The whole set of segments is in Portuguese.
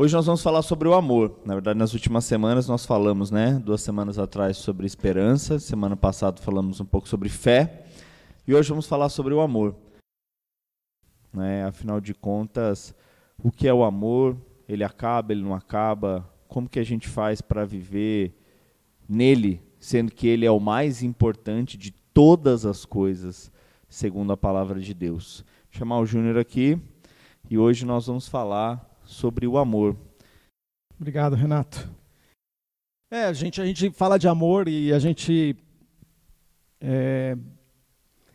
Hoje nós vamos falar sobre o amor. Na verdade, nas últimas semanas nós falamos, né, duas semanas atrás sobre esperança, semana passada falamos um pouco sobre fé, e hoje vamos falar sobre o amor. Né? Afinal de contas, o que é o amor? Ele acaba, ele não acaba? Como que a gente faz para viver nele, sendo que ele é o mais importante de todas as coisas, segundo a palavra de Deus? Vou chamar o Júnior aqui, e hoje nós vamos falar sobre o amor. Obrigado, Renato. É, a gente, a gente fala de amor e a gente. É,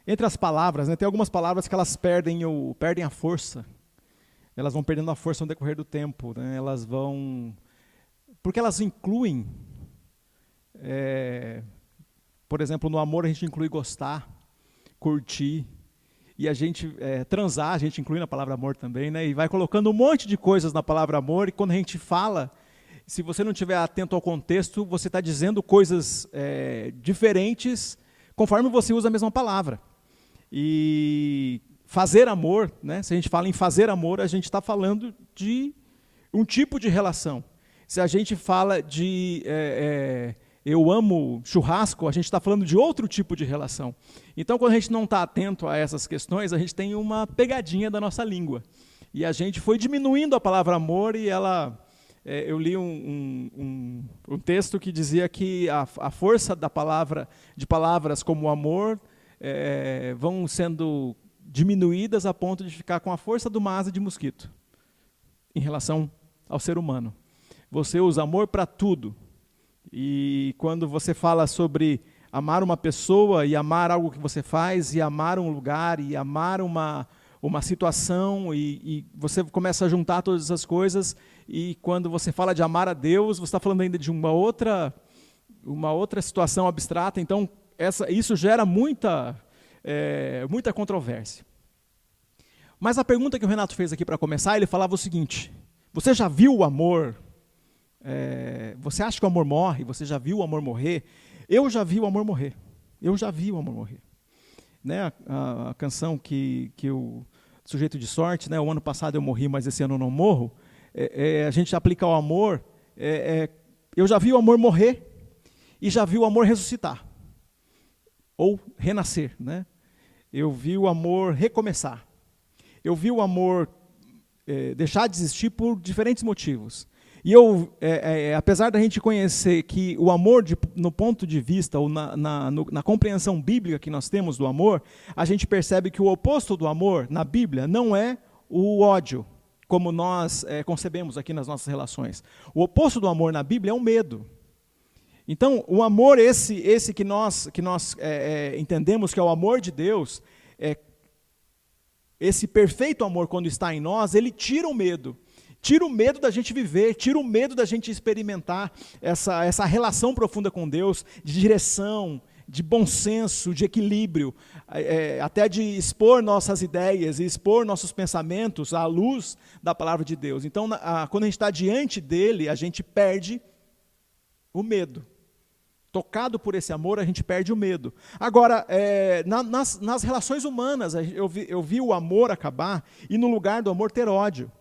entre as palavras, né, tem algumas palavras que elas perdem, o, perdem a força. Elas vão perdendo a força no decorrer do tempo. Né, elas vão. Porque elas incluem. É, por exemplo, no amor a gente inclui gostar, curtir, e a gente é, transar, a gente inclui na palavra amor também, né? E vai colocando um monte de coisas na palavra amor, e quando a gente fala, se você não estiver atento ao contexto, você está dizendo coisas é, diferentes conforme você usa a mesma palavra. E fazer amor, né? Se a gente fala em fazer amor, a gente está falando de um tipo de relação. Se a gente fala de é, é eu amo churrasco, a gente está falando de outro tipo de relação. Então, quando a gente não está atento a essas questões, a gente tem uma pegadinha da nossa língua. E a gente foi diminuindo a palavra amor e ela. É, eu li um, um, um, texto que dizia que a, a, força da palavra, de palavras como amor, é, vão sendo diminuídas a ponto de ficar com a força do asa de mosquito em relação ao ser humano. Você usa amor para tudo, e quando você fala sobre amar uma pessoa e amar algo que você faz, e amar um lugar, e amar uma, uma situação, e, e você começa a juntar todas essas coisas, e quando você fala de amar a Deus, você está falando ainda de uma outra, uma outra situação abstrata, então essa, isso gera muita, é, muita controvérsia. Mas a pergunta que o Renato fez aqui para começar, ele falava o seguinte: Você já viu o amor é, você acha que o amor morre? Você já viu o amor morrer? Eu já vi o amor morrer. Eu já vi o amor morrer. Né? A, a, a canção que, que sujeito de sorte, né? o ano passado eu morri, mas esse ano eu não morro. É, é, a gente aplica o amor. É, é, eu já vi o amor morrer e já vi o amor ressuscitar ou renascer. Né? Eu vi o amor recomeçar. Eu vi o amor é, deixar de existir por diferentes motivos. E eu, é, é, é, apesar da gente conhecer que o amor, de, no ponto de vista, ou na, na, no, na, compreensão bíblica que nós temos do amor, a gente percebe que o oposto do amor na Bíblia não é o ódio, como nós é, concebemos aqui nas nossas relações. O oposto do amor na Bíblia é o medo. Então, o amor, esse, esse que nós, que nós é, é, entendemos que é o amor de Deus, esse perfeito amor, quando está em nós, ele tira o medo. Tira o medo da gente viver, tira o medo da gente experimentar essa, essa relação profunda com Deus, de direção, de bom senso, de equilíbrio, é, até de expor nossas ideias e expor nossos pensamentos à luz da palavra de Deus. Então, a, quando a gente está diante dele, a gente perde o medo. Tocado por esse amor, a gente perde o medo. Agora, é, na, nas, nas relações humanas, eu vi, eu vi o amor acabar e no lugar do amor ter ódio.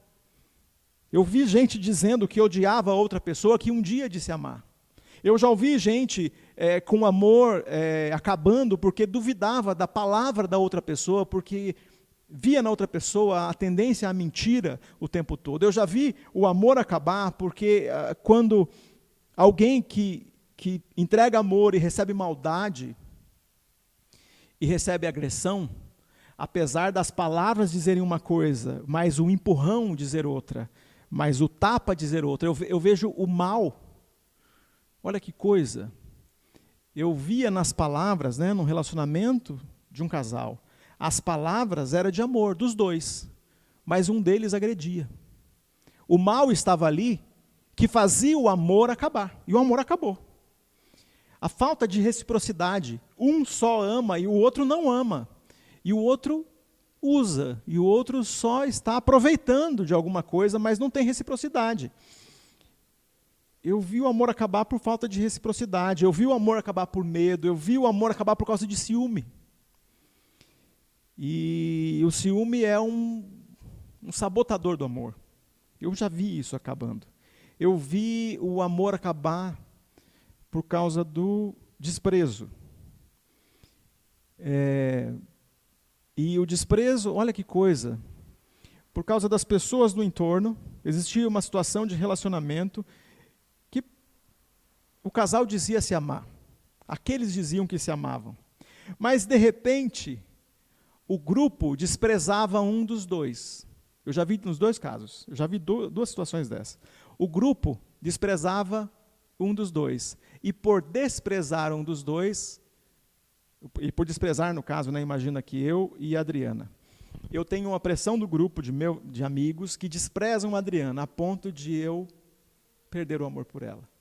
Eu vi gente dizendo que odiava outra pessoa que um dia disse amar. Eu já ouvi gente é, com amor é, acabando porque duvidava da palavra da outra pessoa, porque via na outra pessoa a tendência à mentira o tempo todo. Eu já vi o amor acabar porque ah, quando alguém que, que entrega amor e recebe maldade e recebe agressão, apesar das palavras dizerem uma coisa, mas o empurrão dizer outra, mas o tapa dizer outra. Eu, eu vejo o mal. Olha que coisa. Eu via nas palavras, né, no relacionamento de um casal, as palavras eram de amor dos dois, mas um deles agredia. O mal estava ali que fazia o amor acabar, e o amor acabou. A falta de reciprocidade, um só ama e o outro não ama, e o outro usa e o outro só está aproveitando de alguma coisa, mas não tem reciprocidade. Eu vi o amor acabar por falta de reciprocidade, eu vi o amor acabar por medo, eu vi o amor acabar por causa de ciúme. E o ciúme é um, um sabotador do amor. Eu já vi isso acabando. Eu vi o amor acabar por causa do desprezo. É, e o desprezo, olha que coisa, por causa das pessoas do entorno, existia uma situação de relacionamento que o casal dizia se amar. Aqueles diziam que se amavam. Mas, de repente, o grupo desprezava um dos dois. Eu já vi nos dois casos, eu já vi duas situações dessas. O grupo desprezava um dos dois. E por desprezar um dos dois, e por desprezar, no caso, né, imagina que eu e a Adriana. Eu tenho uma pressão do grupo de, meu, de amigos que desprezam a Adriana a ponto de eu perder o amor por ela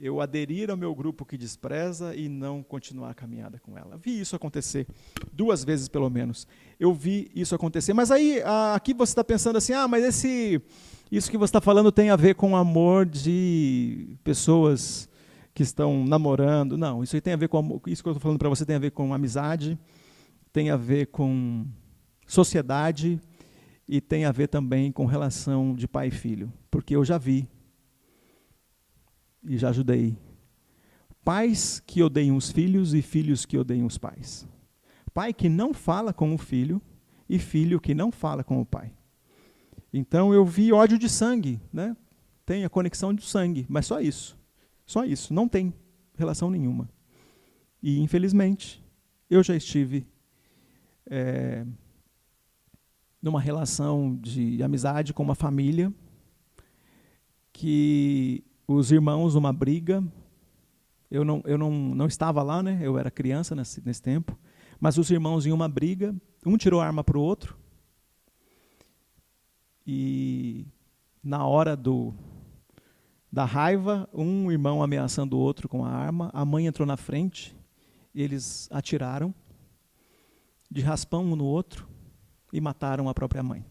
eu aderir ao meu grupo que despreza e não continuar a caminhada com ela. Vi isso acontecer duas vezes pelo menos. Eu vi isso acontecer. Mas aí aqui você está pensando assim, ah, mas esse isso que você está falando tem a ver com amor de pessoas que estão namorando? Não, isso tem a ver com isso que eu estou falando para você tem a ver com amizade, tem a ver com sociedade e tem a ver também com relação de pai e filho, porque eu já vi e já ajudei. Pais que odeiam os filhos e filhos que odeiam os pais. Pai que não fala com o filho e filho que não fala com o pai. Então eu vi ódio de sangue, né? Tem a conexão de sangue, mas só isso. Só isso, não tem relação nenhuma. E infelizmente eu já estive é, numa relação de amizade com uma família que os irmãos uma briga. Eu não, eu não, não estava lá, né? Eu era criança nesse, nesse tempo. Mas os irmãos em uma briga, um tirou a arma para o outro. E na hora do da raiva, um irmão ameaçando o outro com a arma, a mãe entrou na frente, eles atiraram de raspão um no outro e mataram a própria mãe.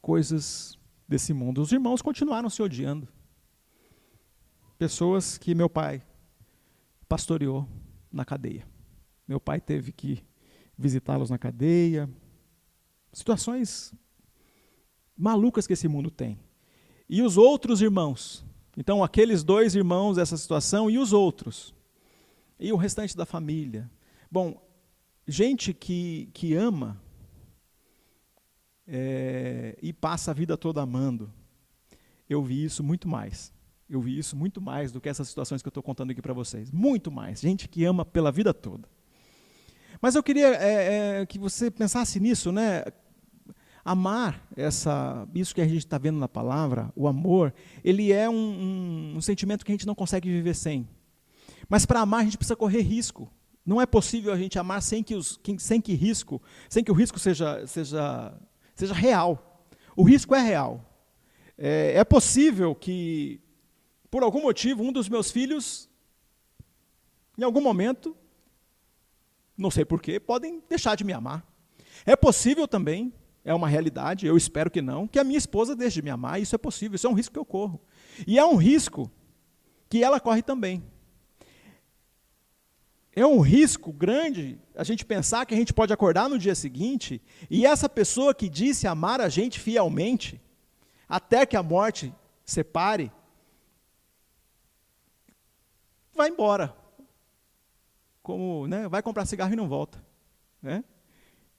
Coisas desse mundo. Os irmãos continuaram se odiando. Pessoas que meu pai pastoreou na cadeia. Meu pai teve que visitá-los na cadeia. Situações malucas que esse mundo tem. E os outros irmãos. Então, aqueles dois irmãos dessa situação e os outros. E o restante da família. Bom, gente que, que ama é, e passa a vida toda amando. Eu vi isso muito mais. Eu vi isso muito mais do que essas situações que eu estou contando aqui para vocês. Muito mais. Gente que ama pela vida toda. Mas eu queria é, é, que você pensasse nisso, né? Amar, essa, isso que a gente está vendo na palavra, o amor, ele é um, um, um sentimento que a gente não consegue viver sem. Mas para amar a gente precisa correr risco. Não é possível a gente amar sem que, os, sem que risco, sem que o risco seja, seja seja real. O risco é real. É, é possível que, por algum motivo, um dos meus filhos, em algum momento, não sei porquê, podem deixar de me amar. É possível também, é uma realidade, eu espero que não, que a minha esposa deixe de me amar, isso é possível, isso é um risco que eu corro. E é um risco que ela corre também. É um risco grande a gente pensar que a gente pode acordar no dia seguinte e essa pessoa que disse amar a gente fielmente, até que a morte separe, vai embora. Como, né, vai comprar cigarro e não volta. Né?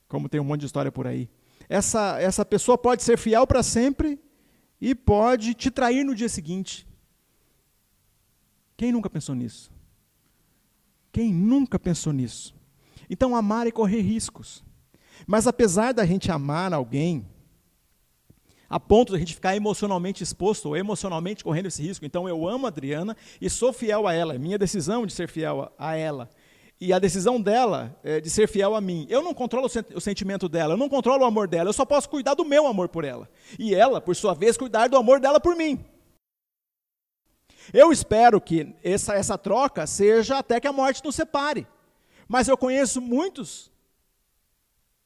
Como tem um monte de história por aí. Essa, essa pessoa pode ser fiel para sempre e pode te trair no dia seguinte. Quem nunca pensou nisso? Quem nunca pensou nisso? Então, amar é correr riscos. Mas apesar da gente amar alguém, a ponto de a gente ficar emocionalmente exposto ou emocionalmente correndo esse risco, então eu amo a Adriana e sou fiel a ela, é minha decisão de ser fiel a ela. E a decisão dela é de ser fiel a mim. Eu não controlo o sentimento dela, eu não controlo o amor dela, eu só posso cuidar do meu amor por ela. E ela, por sua vez, cuidar do amor dela por mim. Eu espero que essa, essa troca seja até que a morte nos separe. Mas eu conheço muitos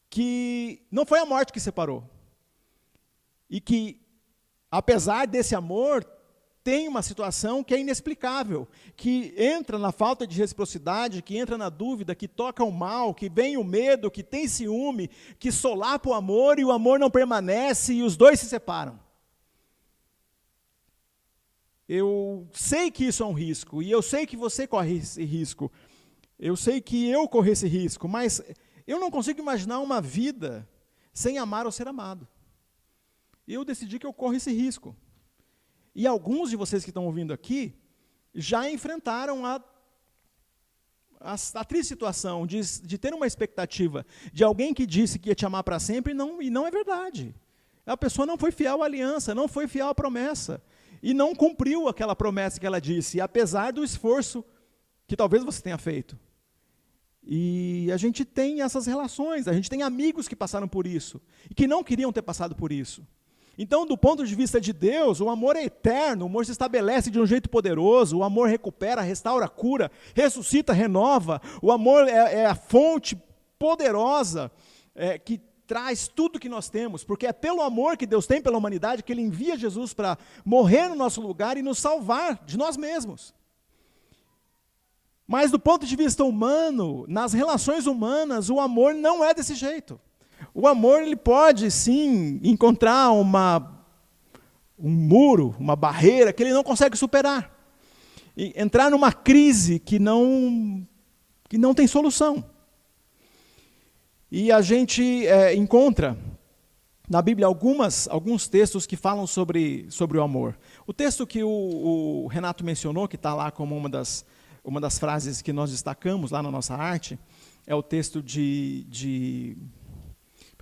que não foi a morte que separou. E que, apesar desse amor, tem uma situação que é inexplicável, que entra na falta de reciprocidade, que entra na dúvida, que toca o mal, que vem o medo, que tem ciúme, que solapa o amor e o amor não permanece e os dois se separam. Eu sei que isso é um risco e eu sei que você corre esse risco. Eu sei que eu corro esse risco, mas eu não consigo imaginar uma vida sem amar ou ser amado. Eu decidi que eu corro esse risco. E alguns de vocês que estão ouvindo aqui já enfrentaram a, a, a triste situação de, de ter uma expectativa de alguém que disse que ia te amar para sempre e não, e não é verdade. A pessoa não foi fiel à aliança, não foi fiel à promessa. E não cumpriu aquela promessa que ela disse, apesar do esforço que talvez você tenha feito. E a gente tem essas relações, a gente tem amigos que passaram por isso e que não queriam ter passado por isso. Então, do ponto de vista de Deus, o amor é eterno, o amor se estabelece de um jeito poderoso, o amor recupera, restaura, cura, ressuscita, renova. O amor é, é a fonte poderosa é, que traz tudo que nós temos, porque é pelo amor que Deus tem pela humanidade que Ele envia Jesus para morrer no nosso lugar e nos salvar de nós mesmos. Mas do ponto de vista humano, nas relações humanas, o amor não é desse jeito. O amor ele pode sim encontrar uma um muro, uma barreira que ele não consegue superar. E entrar numa crise que não que não tem solução. E a gente é, encontra na Bíblia algumas, alguns textos que falam sobre, sobre o amor. O texto que o, o Renato mencionou, que está lá como uma das, uma das frases que nós destacamos lá na nossa arte, é o texto de, de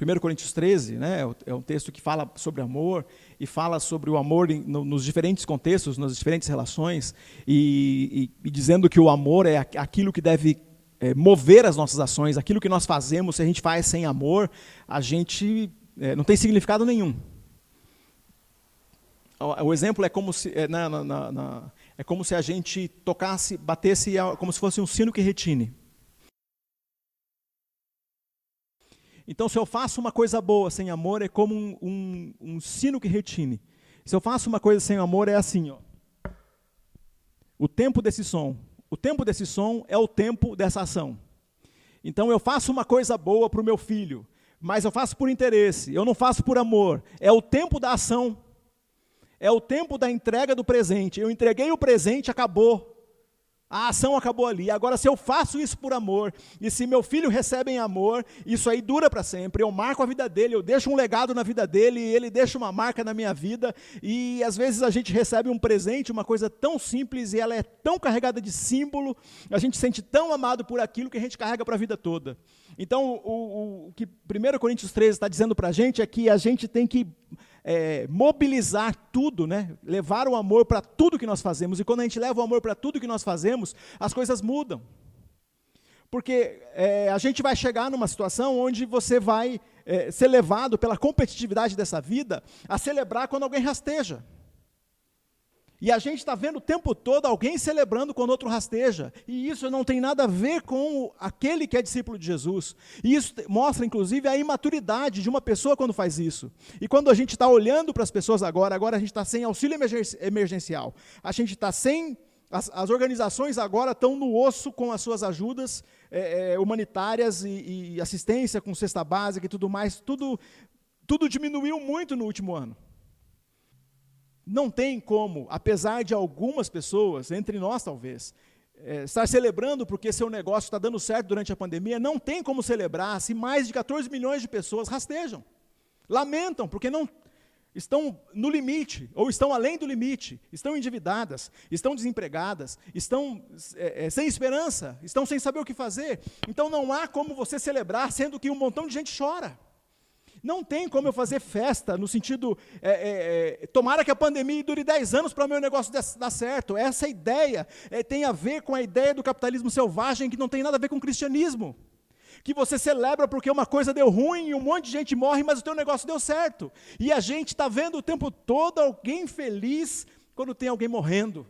1 Coríntios 13 né, é um é texto que fala sobre amor e fala sobre o amor em, no, nos diferentes contextos, nas diferentes relações, e, e, e, dizendo que o amor é aquilo que deve é, mover as nossas ações, aquilo que nós fazemos, se a gente faz sem amor, a gente é, não tem significado nenhum. O, o exemplo é como se é, na, na, na, é como se a gente tocasse, batesse como se fosse um sino que retine. Então, se eu faço uma coisa boa sem amor, é como um, um, um sino que retine. Se eu faço uma coisa sem amor, é assim, ó. O tempo desse som. O tempo desse som é o tempo dessa ação. Então, eu faço uma coisa boa para o meu filho, mas eu faço por interesse, eu não faço por amor. É o tempo da ação. É o tempo da entrega do presente. Eu entreguei o presente, acabou. A ação acabou ali. Agora, se eu faço isso por amor, e se meu filho recebe em amor, isso aí dura para sempre. Eu marco a vida dele, eu deixo um legado na vida dele, ele deixa uma marca na minha vida. E às vezes a gente recebe um presente, uma coisa tão simples, e ela é tão carregada de símbolo, a gente sente tão amado por aquilo que a gente carrega para a vida toda. Então, o, o, o que 1 Coríntios 13 está dizendo para a gente é que a gente tem que é, mobilizar tudo, né? levar o amor para tudo que nós fazemos. E quando a gente leva o amor para tudo que nós fazemos, as coisas mudam. Porque é, a gente vai chegar numa situação onde você vai é, ser levado pela competitividade dessa vida a celebrar quando alguém rasteja. E a gente está vendo o tempo todo alguém celebrando quando outro rasteja. E isso não tem nada a ver com aquele que é discípulo de Jesus. E isso mostra, inclusive, a imaturidade de uma pessoa quando faz isso. E quando a gente está olhando para as pessoas agora, agora a gente está sem auxílio emergencial. A gente está sem. As, as, organizações agora estão no osso com as suas ajudas é, é, humanitárias e, e assistência com cesta básica e tudo mais. Tudo, tudo diminuiu muito no último ano. Não tem como, apesar de algumas pessoas, entre nós talvez, é, estar celebrando porque seu negócio está dando certo durante a pandemia, não tem como celebrar se mais de 14 milhões de pessoas rastejam. Lamentam porque não estão no limite, ou estão além do limite, estão endividadas, estão desempregadas, estão é, sem esperança, estão sem saber o que fazer. Então não há como você celebrar, sendo que um montão de gente chora. Não tem como eu fazer festa no sentido, é, é, é tomara que a pandemia dure 10 anos para o meu negócio dar certo. Essa ideia é, tem a ver com a ideia do capitalismo selvagem que não tem nada a ver com o cristianismo. Que você celebra porque uma coisa deu ruim e um monte de gente morre, mas o teu negócio deu certo. E a gente está vendo o tempo todo alguém feliz quando tem alguém morrendo.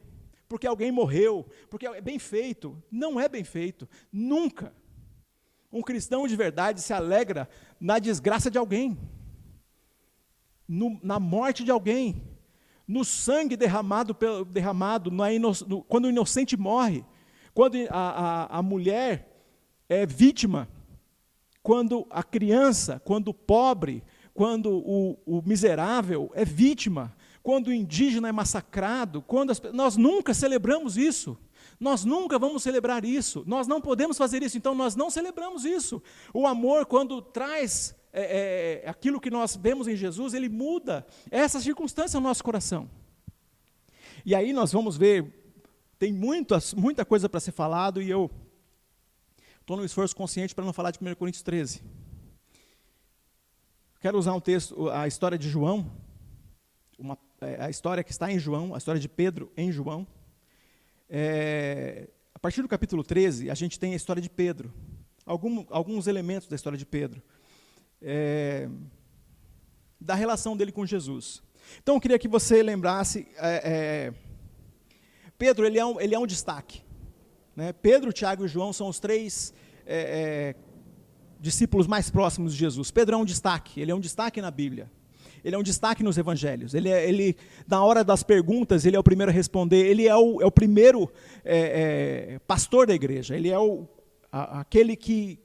Porque alguém morreu, porque é bem feito. Não é bem feito, nunca. Um cristão de verdade se alegra na desgraça de alguém, no, na morte de alguém, no sangue derramado, derramado no, quando o inocente morre, quando a, a, a mulher é vítima, quando a criança, quando o pobre, quando o, o miserável é vítima, quando o indígena é massacrado, quando as, nós nunca celebramos isso. Nós nunca vamos celebrar isso. Nós não podemos fazer isso, então nós não celebramos isso. O amor, quando traz é, é, aquilo que nós vemos em Jesus, ele muda essa circunstância no nosso coração. E aí nós vamos ver, tem muitas, muita coisa para ser falado, e eu estou no esforço consciente para não falar de 1 Coríntios 13. Quero usar um texto, a história de João, uma, é, a história que está em João, a história de Pedro em João. É, a partir do capítulo 13, a gente tem a história de Pedro, algum, alguns elementos da história de Pedro, é, da relação dele com Jesus. Então eu queria que você lembrasse, é, é Pedro ele é, um, ele é um destaque. Né? Pedro, Tiago e João são os três é, é, discípulos mais próximos de Jesus. Pedro é um destaque, ele é um destaque na Bíblia. Ele é um destaque nos evangelhos. Ele, é, ele na hora das perguntas, ele é o primeiro a responder. Ele é o, é o primeiro é, é, pastor da igreja. Ele é o, a, aquele que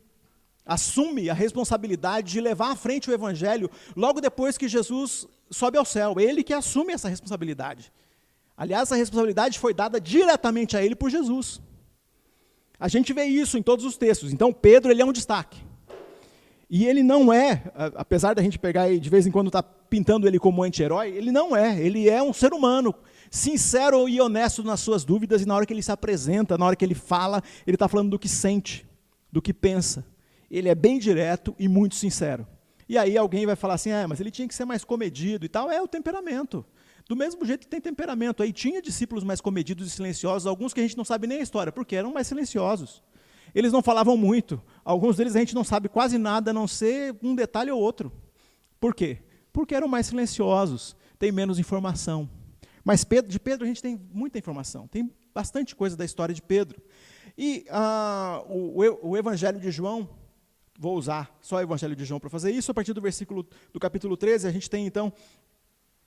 assume a responsabilidade de levar à frente o evangelho logo depois que Jesus sobe ao céu. Ele que assume essa responsabilidade. Aliás, essa responsabilidade foi dada diretamente a ele por Jesus. A gente vê isso em todos os textos. Então, Pedro ele é um destaque. E ele não é, apesar da gente pegar e de vez em quando estar tá pintando ele como anti-herói, ele não é. Ele é um ser humano, sincero e honesto nas suas dúvidas, e na hora que ele se apresenta, na hora que ele fala, ele está falando do que sente, do que pensa. Ele é bem direto e muito sincero. E aí alguém vai falar assim, ah, mas ele tinha que ser mais comedido e tal. É o temperamento. Do mesmo jeito que tem temperamento. Aí tinha discípulos mais comedidos e silenciosos, alguns que a gente não sabe nem a história, porque eram mais silenciosos. Eles não falavam muito. Alguns deles a gente não sabe quase nada, a não ser um detalhe ou outro. Por quê? Porque eram mais silenciosos, tem menos informação. Mas Pedro, de Pedro a gente tem muita informação, tem bastante coisa da história de Pedro. E ah, o, o, Evangelho de João, vou usar só o Evangelho de João para fazer isso, a partir do versículo do capítulo 13, a gente tem então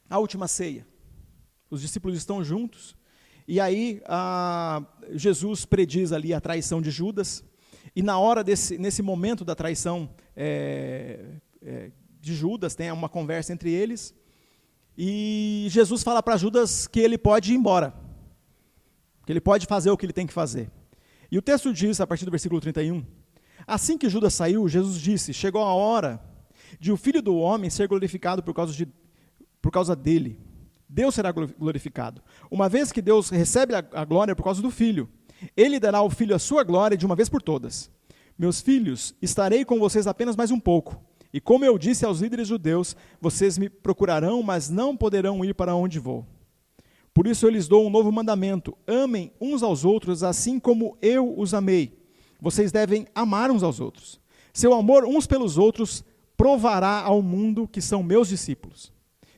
a última ceia. Os discípulos estão juntos, e aí ah, Jesus prediz ali a traição de Judas. E na hora desse, nesse momento da traição é, é, de Judas, tem uma conversa entre eles. E Jesus fala para Judas que ele pode ir embora. Que ele pode fazer o que ele tem que fazer. E o texto diz, a partir do versículo 31, Assim que Judas saiu, Jesus disse: Chegou a hora de o filho do homem ser glorificado por causa, de, por causa dele. Deus será glorificado. Uma vez que Deus recebe a glória por causa do Filho, ele dará ao Filho a sua glória de uma vez por todas. Meus filhos, estarei com vocês apenas mais um pouco. E como eu disse aos líderes judeus, vocês me procurarão, mas não poderão ir para onde vou. Por isso eu lhes dou um novo mandamento: amem uns aos outros, assim como eu os amei. Vocês devem amar uns aos outros. Seu amor uns pelos outros provará ao mundo que são meus discípulos.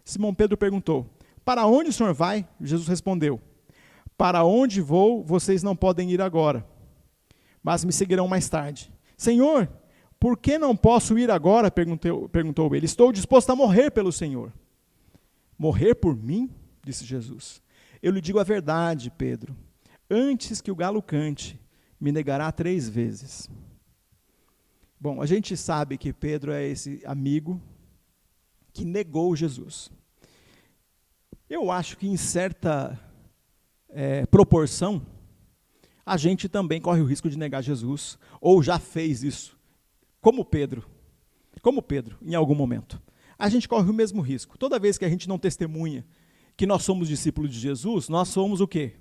Simão Pedro perguntou: para onde o senhor vai? Jesus respondeu: Para onde vou, vocês não podem ir agora, mas me seguirão mais tarde. Senhor, por que não posso ir agora? Perguntou, perguntou ele. Estou disposto a morrer pelo Senhor. Morrer por mim? Disse Jesus. Eu lhe digo a verdade, Pedro. Antes que o galo cante, me negará três vezes. Bom, a gente sabe que Pedro é esse amigo que negou Jesus. Eu acho que em certa é, proporção, a gente também corre o risco de negar Jesus, ou já fez isso, como Pedro. Como Pedro, em algum momento. A gente corre o mesmo risco. Toda vez que a gente não testemunha que nós somos discípulos de Jesus, nós somos o quê?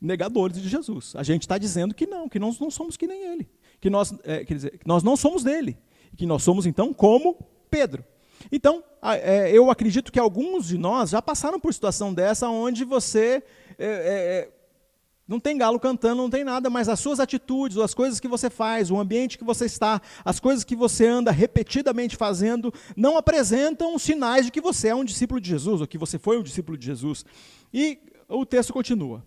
Negadores de Jesus. A gente está dizendo que não, que nós não somos que nem ele. Que nós, é, quer dizer, que nós não somos dele. Que nós somos, então, como Pedro. Então, é, eu acredito que alguns de nós já passaram por situação dessa, onde você é, é, não tem galo cantando, não tem nada, mas as suas atitudes, as coisas que você faz, o ambiente que você está, as coisas que você anda repetidamente fazendo, não apresentam sinais de que você é um discípulo de Jesus, ou que você foi um discípulo de Jesus. E o texto continua.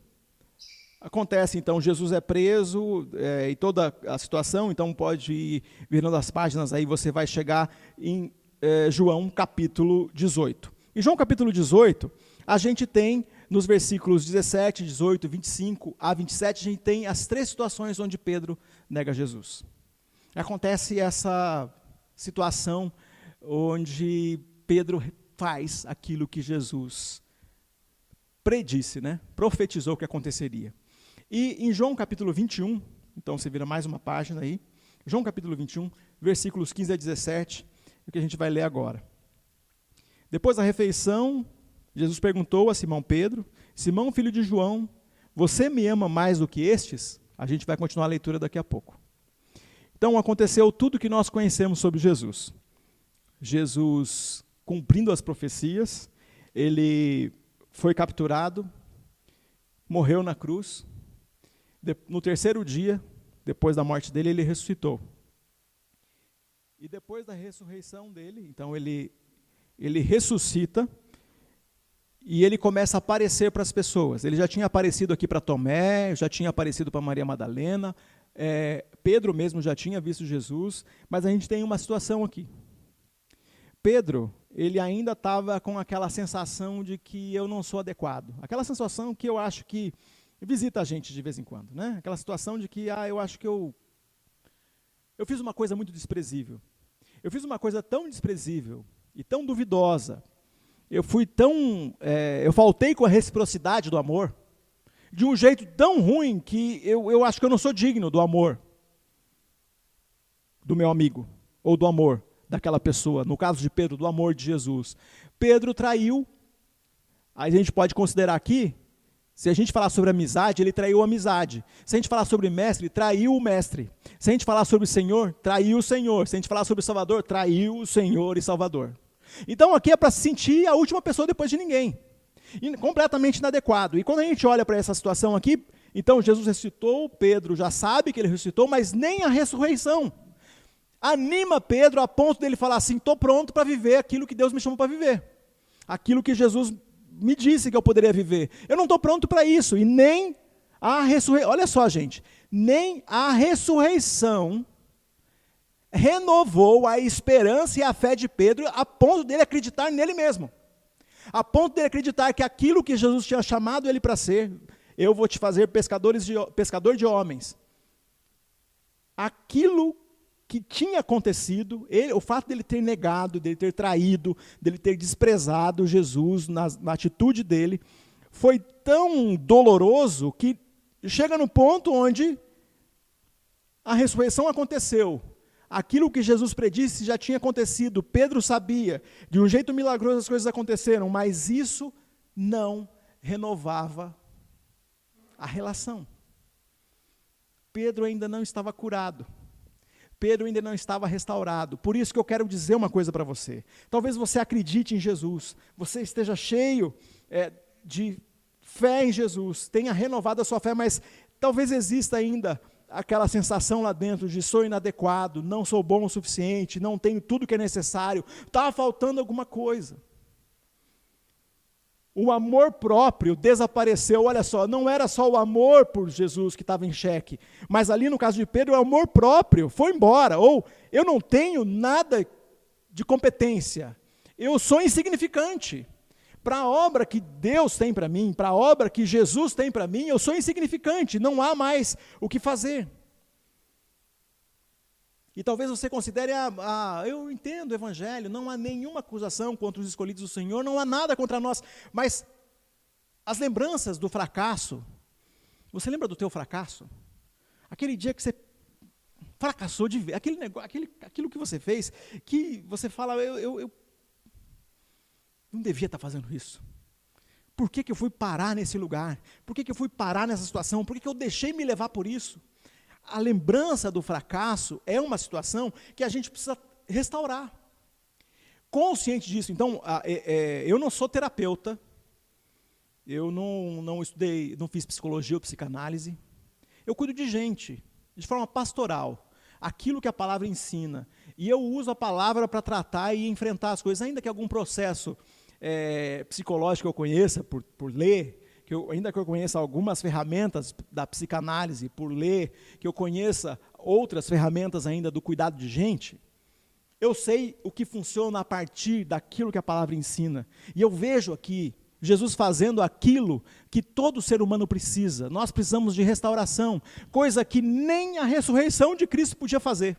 Acontece, então, Jesus é preso é, e toda a situação, então pode ir virando as páginas, aí você vai chegar em é, João capítulo 18. Em João capítulo 18, a gente tem nos versículos 17, 18, 25 a 27, a gente tem as três situações onde Pedro nega Jesus. Acontece essa situação onde Pedro faz aquilo que Jesus predisse, né? profetizou que aconteceria. E em João capítulo 21, então você vira mais uma página aí, João capítulo 21, versículos 15 a 17, o que a gente vai ler agora. Depois da refeição, Jesus perguntou a Simão Pedro: Simão, filho de João, você me ama mais do que estes? A gente vai continuar a leitura daqui a pouco. Então aconteceu tudo que nós conhecemos sobre Jesus. Jesus, cumprindo as profecias, ele foi capturado, morreu na cruz. No terceiro dia, depois da morte dele, ele ressuscitou. E depois da ressurreição dele, então ele, ele ressuscita e ele começa a aparecer para as pessoas. Ele já tinha aparecido aqui para Tomé, já tinha aparecido para Maria Madalena, é, Pedro mesmo já tinha visto Jesus, mas a gente tem uma situação aqui. Pedro, ele ainda estava com aquela sensação de que eu não sou adequado. Aquela sensação que eu acho que visita a gente de vez em quando, né? Aquela situação de que, ah, eu acho que eu eu fiz uma coisa muito desprezível. Eu fiz uma coisa tão desprezível e tão duvidosa eu fui tão. É, eu faltei com a reciprocidade do amor, de um jeito tão ruim que eu, eu acho que eu não sou digno do amor do meu amigo, ou do amor daquela pessoa. No caso de Pedro, do amor de Jesus. Pedro traiu. A gente pode considerar aqui, se a gente falar sobre amizade, ele traiu a amizade. Se a gente falar sobre mestre, traiu o mestre. Se a gente falar sobre Senhor, traiu o Senhor. Se a gente falar sobre Salvador, traiu o Senhor e Salvador. Então aqui é para se sentir a última pessoa depois de ninguém. completamente inadequado. E quando a gente olha para essa situação aqui, então Jesus ressuscitou, Pedro já sabe que ele ressuscitou, mas nem a ressurreição anima Pedro a ponto dele falar assim: estou pronto para viver aquilo que Deus me chamou para viver. Aquilo que Jesus me disse que eu poderia viver. Eu não estou pronto para isso. E nem a ressurreição. Olha só, gente. Nem a ressurreição renovou a esperança e a fé de Pedro a ponto dele acreditar nele mesmo. A ponto dele acreditar que aquilo que Jesus tinha chamado ele para ser, eu vou te fazer pescadores de, pescador de homens. Aquilo que tinha acontecido, ele, o fato dele ter negado, dele ter traído, dele ter desprezado Jesus na, na atitude dele, foi tão doloroso que chega no ponto onde a ressurreição aconteceu, aquilo que Jesus predisse já tinha acontecido. Pedro sabia, de um jeito milagroso as coisas aconteceram, mas isso não renovava a relação. Pedro ainda não estava curado. Pedro ainda não estava restaurado. Por isso que eu quero dizer uma coisa para você. Talvez você acredite em Jesus, você esteja cheio é, de fé em Jesus, tenha renovado a sua fé, mas talvez exista ainda aquela sensação lá dentro de sou inadequado, não sou bom o suficiente, não tenho tudo que é necessário, está faltando alguma coisa. O amor próprio desapareceu. Olha só, não era só o amor por Jesus que estava em xeque, mas ali no caso de Pedro, o amor próprio foi embora. Ou eu não tenho nada de competência, eu sou insignificante. Para a obra que Deus tem para mim, para a obra que Jesus tem para mim, eu sou insignificante, não há mais o que fazer. E talvez você considere, ah, ah, eu entendo o Evangelho, não há nenhuma acusação contra os escolhidos do Senhor, não há nada contra nós, mas as lembranças do fracasso, você lembra do teu fracasso? Aquele dia que você fracassou de ver, aquele negócio, aquele, aquilo que você fez, que você fala, eu, eu, eu não devia estar fazendo isso. Por que, que eu fui parar nesse lugar? Por que, que eu fui parar nessa situação? Por que, que eu deixei me levar por isso? A lembrança do fracasso é uma situação que a gente precisa restaurar. Consciente disso, então, é, é, eu não sou terapeuta, eu não, não estudei, não fiz psicologia ou psicanálise. Eu cuido de gente, de forma pastoral, aquilo que a palavra ensina. E eu uso a palavra para tratar e enfrentar as coisas, ainda que algum processo é, psicológico eu conheça, por, por ler, que eu, ainda que eu conheça algumas ferramentas da psicanálise, por ler, que eu conheça outras ferramentas ainda do cuidado de gente, eu sei o que funciona a partir daquilo que a palavra ensina. E eu vejo aqui Jesus fazendo aquilo que todo ser humano precisa. Nós precisamos de restauração, coisa que nem a ressurreição de Cristo podia fazer.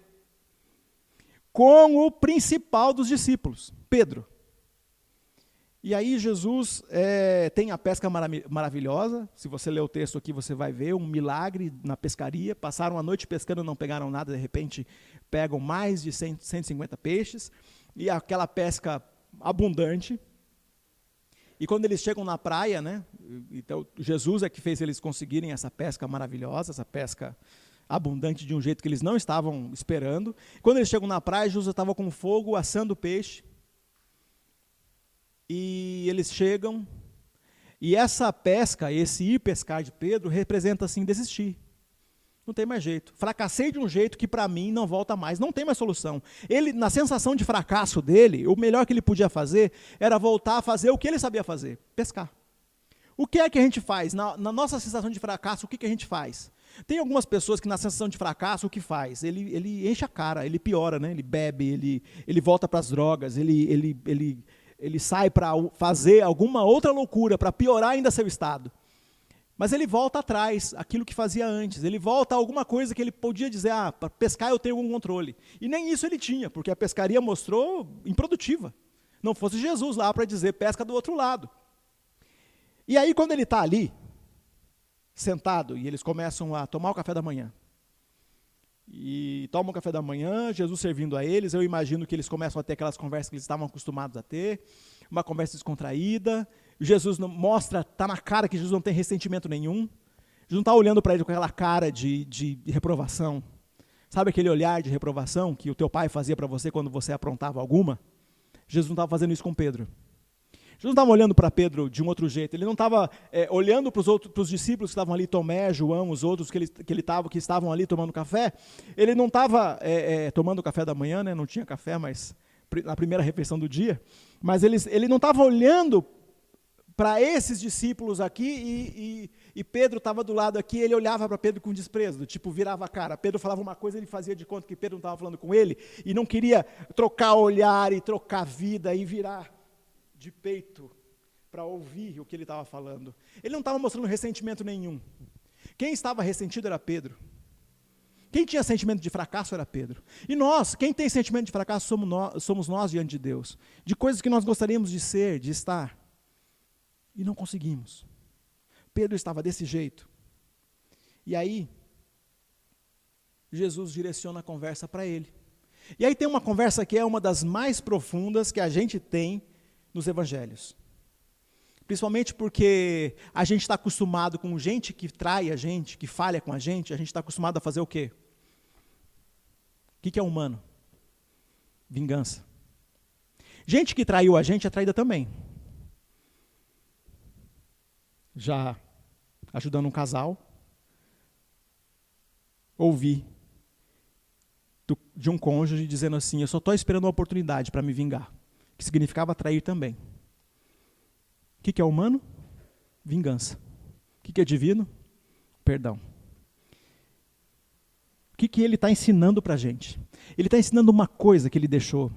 Com o principal dos discípulos, Pedro. E aí Jesus é, tem a pesca maravilhosa. Se você ler o texto aqui, você vai ver um milagre na pescaria. Passaram a noite pescando, não pegaram nada, de repente pegam mais de 100, 150 peixes. E aquela pesca abundante. E quando eles chegam na praia, né? Então Jesus é que fez eles conseguirem essa pesca maravilhosa, essa pesca abundante de um jeito que eles não estavam esperando. Quando eles chegam na praia, Jesus estava com fogo assando peixe. E eles chegam, e essa pesca, esse ir pescar de Pedro, representa assim desistir. Não tem mais jeito. Fracassei de um jeito que para mim não volta mais. Não tem mais solução. Ele, na sensação de fracasso dele, o melhor que ele podia fazer era voltar a fazer o que ele sabia fazer: pescar. O que é que a gente faz? Na, na nossa sensação de fracasso, o que, que a gente faz? Tem algumas pessoas que na sensação de fracasso, o que faz? Ele, ele enche a cara, ele piora, né? ele bebe, ele, ele volta para as drogas, ele, ele, ele ele sai para fazer alguma outra loucura, para piorar ainda seu estado. Mas ele volta atrás, aquilo que fazia antes. Ele volta a alguma coisa que ele podia dizer, ah, para pescar eu tenho algum controle. E nem isso ele tinha, porque a pescaria mostrou improdutiva. Não fosse Jesus lá para dizer pesca do outro lado. E aí, quando ele está ali, sentado, e eles começam a tomar o café da manhã, e tomam o café da manhã, Jesus servindo a eles. Eu imagino que eles começam a ter aquelas conversas que eles estavam acostumados a ter, uma conversa descontraída. Jesus mostra, está na cara que Jesus não tem ressentimento nenhum. Jesus não está olhando para ele com aquela cara de, de, reprovação. Sabe aquele olhar de reprovação que o teu pai fazia para você quando você aprontava alguma? Jesus não estava fazendo isso com Pedro. Jesus não estava olhando para Pedro de um outro jeito, ele não estava é, olhando para os outros, discípulos que estavam ali, Tomé, João, os outros que ele, que ele tava, que estavam ali tomando café. Ele não estava é, é, tomando café da manhã, né? não tinha café, mas na primeira refeição do dia. Mas ele, ele não estava olhando para esses discípulos aqui e, e, e Pedro estava do lado aqui, ele olhava para Pedro com desprezo, tipo, virava a cara. Pedro falava uma coisa, ele fazia de conta que Pedro não estava falando com ele e não queria trocar olhar e trocar vida e virar de peito para ouvir o que ele estava falando. Ele não estava mostrando ressentimento nenhum. Quem estava ressentido era Pedro. Quem tinha sentimento de fracasso era Pedro. E nós, quem tem sentimento de fracasso somos nós, somos nós diante de Deus. De coisas que nós gostaríamos de ser, de estar. E não conseguimos. Pedro estava desse jeito. E aí, Jesus direciona a conversa para ele. E aí tem uma conversa que é uma das mais profundas que a gente tem nos evangelhos. Principalmente porque a gente está acostumado com gente que trai a gente, que falha com a gente, a gente está acostumado a fazer o quê? O que, é humano? Vingança. Gente que traiu a gente é traída também. Já ajudando um casal, ouvi de um cônjuge dizendo assim: Eu só estou esperando uma oportunidade para me vingar que significava trair também. O que é humano? Vingança. O que é divino? Perdão. O que, que ele está ensinando para a gente? Ele está ensinando uma coisa que ele deixou.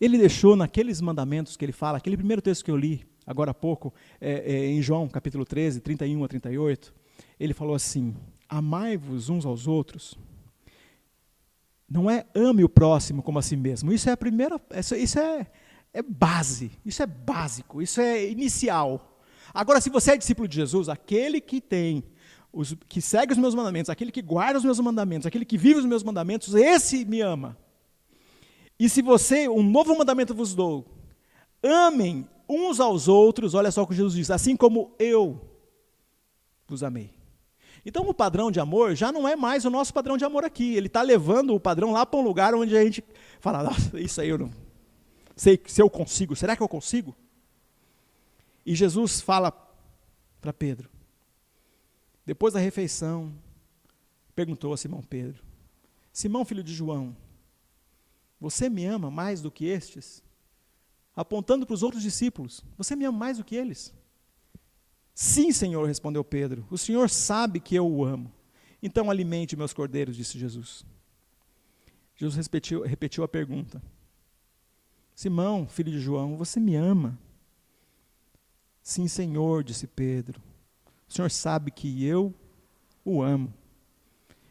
Ele deixou naqueles mandamentos que ele fala, aquele primeiro texto que eu li agora há pouco, é, é, em João capítulo 13, 31 a 38, ele falou assim: Amai-vos uns aos outros. Não é ame o próximo como a si mesmo. Isso é a primeira. Isso, é, é base. Isso é básico. Isso é inicial. Agora, se você é discípulo de Jesus, aquele que tem, os, que segue os meus mandamentos, aquele que guarda os meus mandamentos, aquele que vive os meus mandamentos, esse me ama. E se você, um novo mandamento vos dou, amem uns aos outros, olha só o que Jesus diz, assim como eu vos amei. Então o padrão de amor já não é mais o nosso padrão de amor aqui. Ele está levando o padrão lá para um lugar onde a gente fala, nossa, isso aí eu não sei se eu consigo. Será que eu consigo? E Jesus fala para Pedro, depois da refeição, perguntou a Simão Pedro: Simão, filho de João, você me ama mais do que estes? Apontando para os outros discípulos: Você me ama mais do que eles? Sim, Senhor, respondeu Pedro. O Senhor sabe que eu o amo. Então alimente meus cordeiros, disse Jesus. Jesus repetiu, repetiu a pergunta. Simão, filho de João, você me ama? Sim, Senhor, disse Pedro. O Senhor sabe que eu o amo.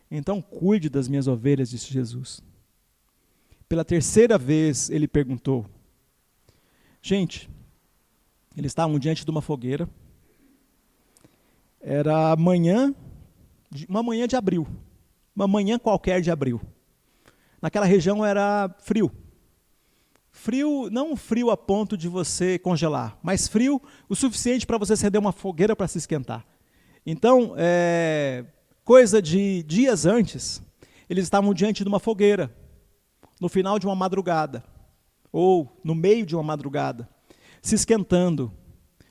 Então cuide das minhas ovelhas, disse Jesus. Pela terceira vez ele perguntou. Gente, eles estavam diante de uma fogueira. Era manhã, uma manhã de abril. Uma manhã qualquer de abril. Naquela região era frio. Frio, não frio a ponto de você congelar, mas frio o suficiente para você acender uma fogueira para se esquentar. Então, é, coisa de dias antes, eles estavam diante de uma fogueira, no final de uma madrugada, ou no meio de uma madrugada, se esquentando.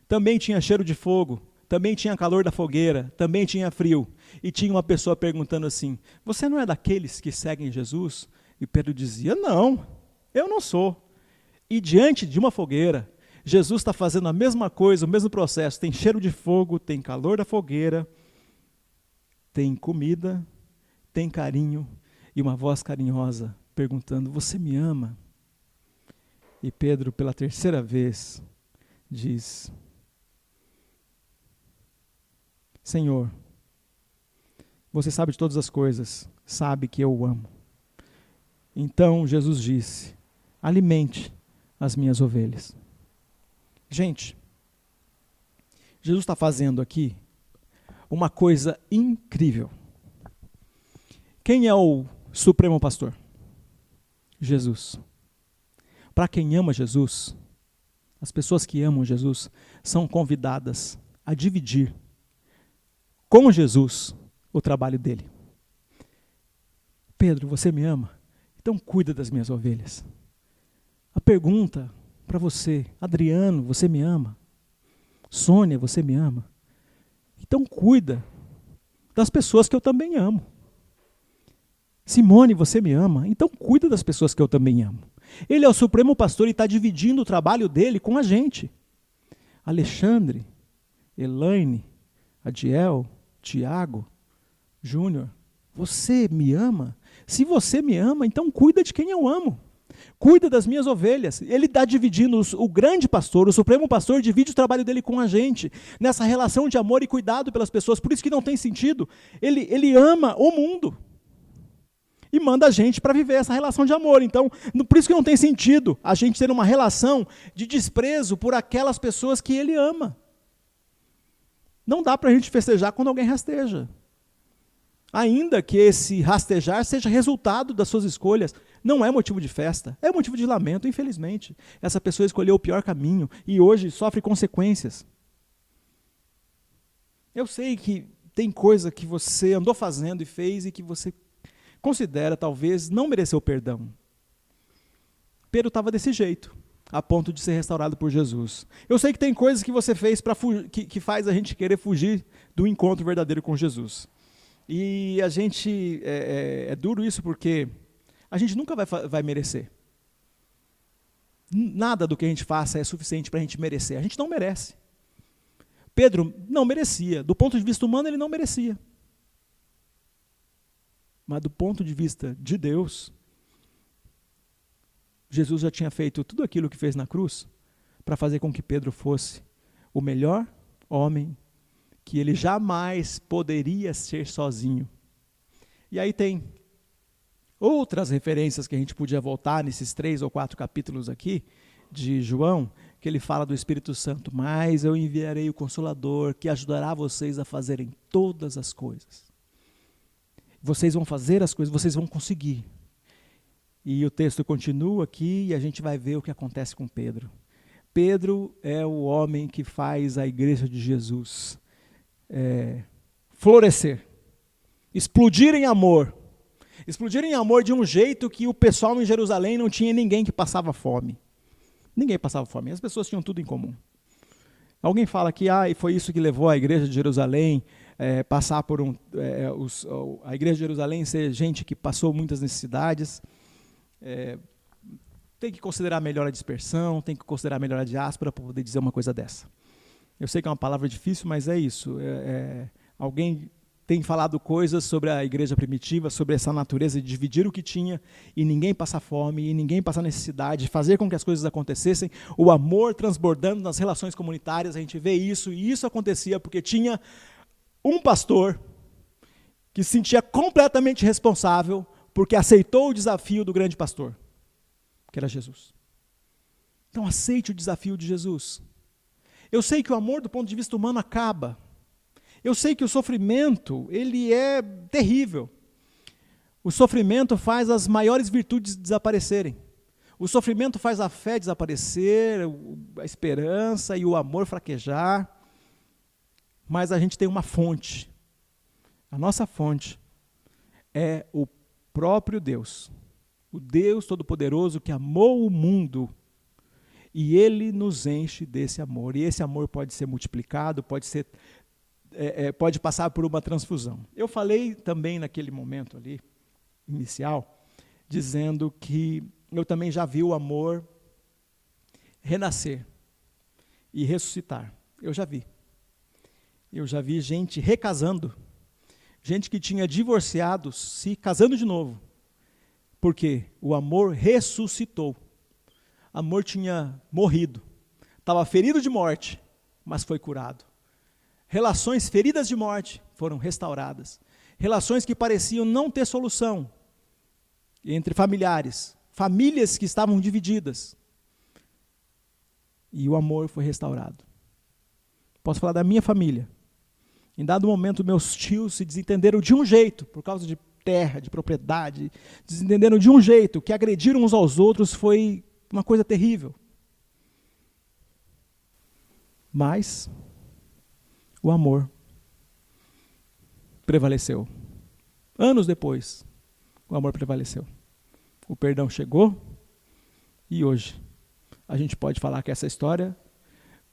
Também tinha cheiro de fogo, também tinha calor da fogueira, também tinha frio. E tinha uma pessoa perguntando assim: Você não é daqueles que seguem Jesus? E Pedro dizia: Não, eu não sou. E diante de uma fogueira, Jesus está fazendo a mesma coisa, o mesmo processo. Tem cheiro de fogo, tem calor da fogueira, tem comida, tem carinho e uma voz carinhosa perguntando: Você me ama? E Pedro, pela terceira vez, diz: Senhor, você sabe de todas as coisas, sabe que eu o amo. Então Jesus disse: Alimente as minhas ovelhas. Gente, Jesus está fazendo aqui uma coisa incrível. Quem é o Supremo Pastor? Jesus. Para quem ama Jesus, as pessoas que amam Jesus são convidadas a dividir com Jesus o trabalho dele. Pedro, você me ama? Então cuida das minhas ovelhas. A pergunta para você: Adriano, você me ama? Sônia, você me ama? Então cuida das pessoas que eu também amo. Simone, você me ama? Então cuida das pessoas que eu também amo. Ele é o supremo pastor e está dividindo o trabalho dele com a gente. Alexandre, Elaine, Adiel, Tiago, Júnior, você me ama? Se você me ama, então cuida de quem eu amo cuida das minhas ovelhas. Ele está dividindo, o grande pastor, o supremo pastor, divide o trabalho dele com a gente, nessa relação de amor e cuidado pelas pessoas. Por isso que não tem sentido. Ele, ele ama o mundo e manda a gente para viver essa relação de amor. Então, por isso que não tem sentido a gente ter uma relação de desprezo por aquelas pessoas que ele ama. Não dá para a gente festejar quando alguém rasteja. Ainda que esse rastejar seja resultado das suas escolhas, não é motivo de festa, é motivo de lamento, infelizmente. Essa pessoa escolheu o pior caminho e hoje sofre consequências. Eu sei que tem coisa que você andou fazendo e fez e que você considera talvez não mereceu perdão. Pedro estava desse jeito, a ponto de ser restaurado por Jesus. Eu sei que tem coisas que você fez para que, que faz a gente querer fugir do encontro verdadeiro com Jesus. E a gente é, é, é duro isso porque a gente nunca vai, vai merecer. Nada do que a gente faça é suficiente para a gente merecer. A gente não merece. Pedro não merecia. Do ponto de vista humano, ele não merecia. Mas do ponto de vista de Deus, Jesus já tinha feito tudo aquilo que fez na cruz para fazer com que Pedro fosse o melhor homem que ele jamais poderia ser sozinho. E aí tem outras referências que a gente podia voltar nesses três ou quatro capítulos aqui de João, que ele fala do Espírito Santo, mas eu enviarei o Consolador que ajudará vocês a fazerem todas as coisas. Vocês vão fazer as coisas, vocês vão conseguir. E o texto continua aqui e a gente vai ver o que acontece com Pedro. Pedro é o homem que faz a igreja de Jesus é, florescer, explodir em amor, Explodiram em amor de um jeito que o pessoal em Jerusalém não tinha ninguém que passava fome. Ninguém passava fome, as pessoas tinham tudo em comum. Alguém fala que ah, foi isso que levou a igreja de Jerusalém é, passar por um. É, os, a igreja de Jerusalém ser gente que passou muitas necessidades. É, tem que considerar melhor a dispersão, tem que considerar melhor a diáspora para poder dizer uma coisa dessa. Eu sei que é uma palavra difícil, mas é isso. É, é alguém tem falado coisas sobre a igreja primitiva, sobre essa natureza de dividir o que tinha e ninguém passar fome, e ninguém passar necessidade, fazer com que as coisas acontecessem, o amor transbordando nas relações comunitárias, a gente vê isso, e isso acontecia porque tinha um pastor que se sentia completamente responsável porque aceitou o desafio do grande pastor, que era Jesus. Então aceite o desafio de Jesus. Eu sei que o amor do ponto de vista humano acaba. Eu sei que o sofrimento, ele é terrível. O sofrimento faz as maiores virtudes desaparecerem. O sofrimento faz a fé desaparecer, a esperança e o amor fraquejar. Mas a gente tem uma fonte. A nossa fonte é o próprio Deus. O Deus Todo-Poderoso que amou o mundo e ele nos enche desse amor. E esse amor pode ser multiplicado, pode ser é, é, pode passar por uma transfusão. Eu falei também naquele momento ali, inicial, dizendo que eu também já vi o amor renascer e ressuscitar. Eu já vi. Eu já vi gente recasando, gente que tinha divorciado se casando de novo. Porque o amor ressuscitou. Amor tinha morrido, estava ferido de morte, mas foi curado. Relações feridas de morte foram restauradas. Relações que pareciam não ter solução entre familiares, famílias que estavam divididas. E o amor foi restaurado. Posso falar da minha família. Em dado momento, meus tios se desentenderam de um jeito, por causa de terra, de propriedade, desentenderam de um jeito, que agrediram uns aos outros foi uma coisa terrível. Mas o amor prevaleceu. Anos depois, o amor prevaleceu. O perdão chegou e hoje a gente pode falar que essa história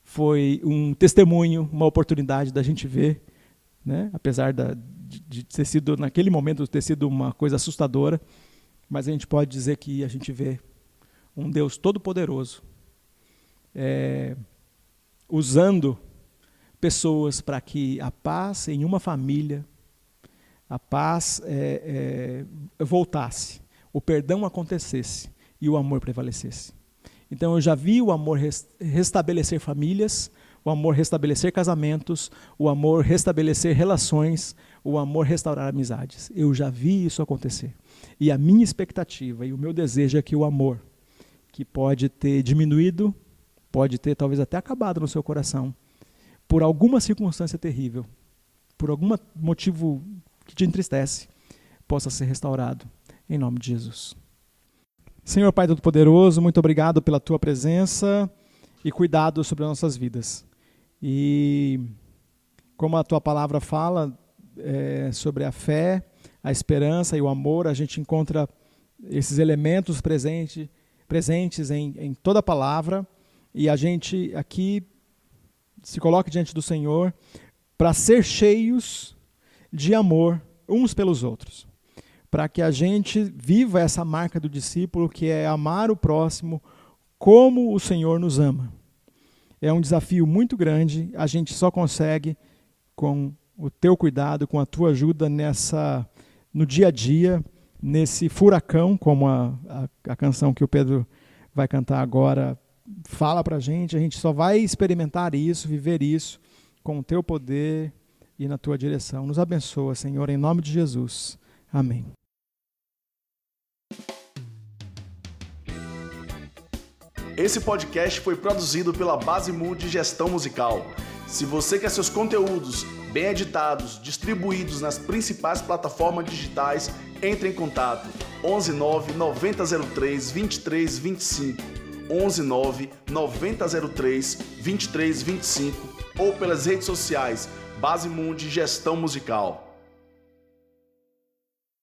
foi um testemunho, uma oportunidade da gente ver, né? apesar da, de, de ter sido, naquele momento, ter sido uma coisa assustadora, mas a gente pode dizer que a gente vê um Deus todo-poderoso é, usando pessoas para que a paz em uma família, a paz é, é, voltasse, o perdão acontecesse e o amor prevalecesse. Então eu já vi o amor restabelecer famílias, o amor restabelecer casamentos, o amor restabelecer relações, o amor restaurar amizades. Eu já vi isso acontecer. E a minha expectativa e o meu desejo é que o amor, que pode ter diminuído, pode ter talvez até acabado no seu coração, por alguma circunstância terrível, por algum motivo que te entristece, possa ser restaurado. Em nome de Jesus. Senhor Pai Todo-Poderoso, muito obrigado pela tua presença e cuidado sobre as nossas vidas. E como a tua palavra fala é, sobre a fé, a esperança e o amor, a gente encontra esses elementos presente, presentes em, em toda a palavra. E a gente aqui se coloque diante do Senhor para ser cheios de amor uns pelos outros. Para que a gente viva essa marca do discípulo, que é amar o próximo como o Senhor nos ama. É um desafio muito grande, a gente só consegue com o teu cuidado, com a tua ajuda nessa no dia a dia, nesse furacão, como a, a, a canção que o Pedro vai cantar agora fala para a gente, a gente só vai experimentar isso, viver isso com o teu poder e na tua direção. Nos abençoa, Senhor, em nome de Jesus. Amém. Esse podcast foi produzido pela Base Mood Gestão Musical. Se você quer seus conteúdos bem editados, distribuídos nas principais plataformas digitais, entre em contato 11 9 9003 2325 119 9003 2325 ou pelas redes sociais Base Mundi Gestão Musical.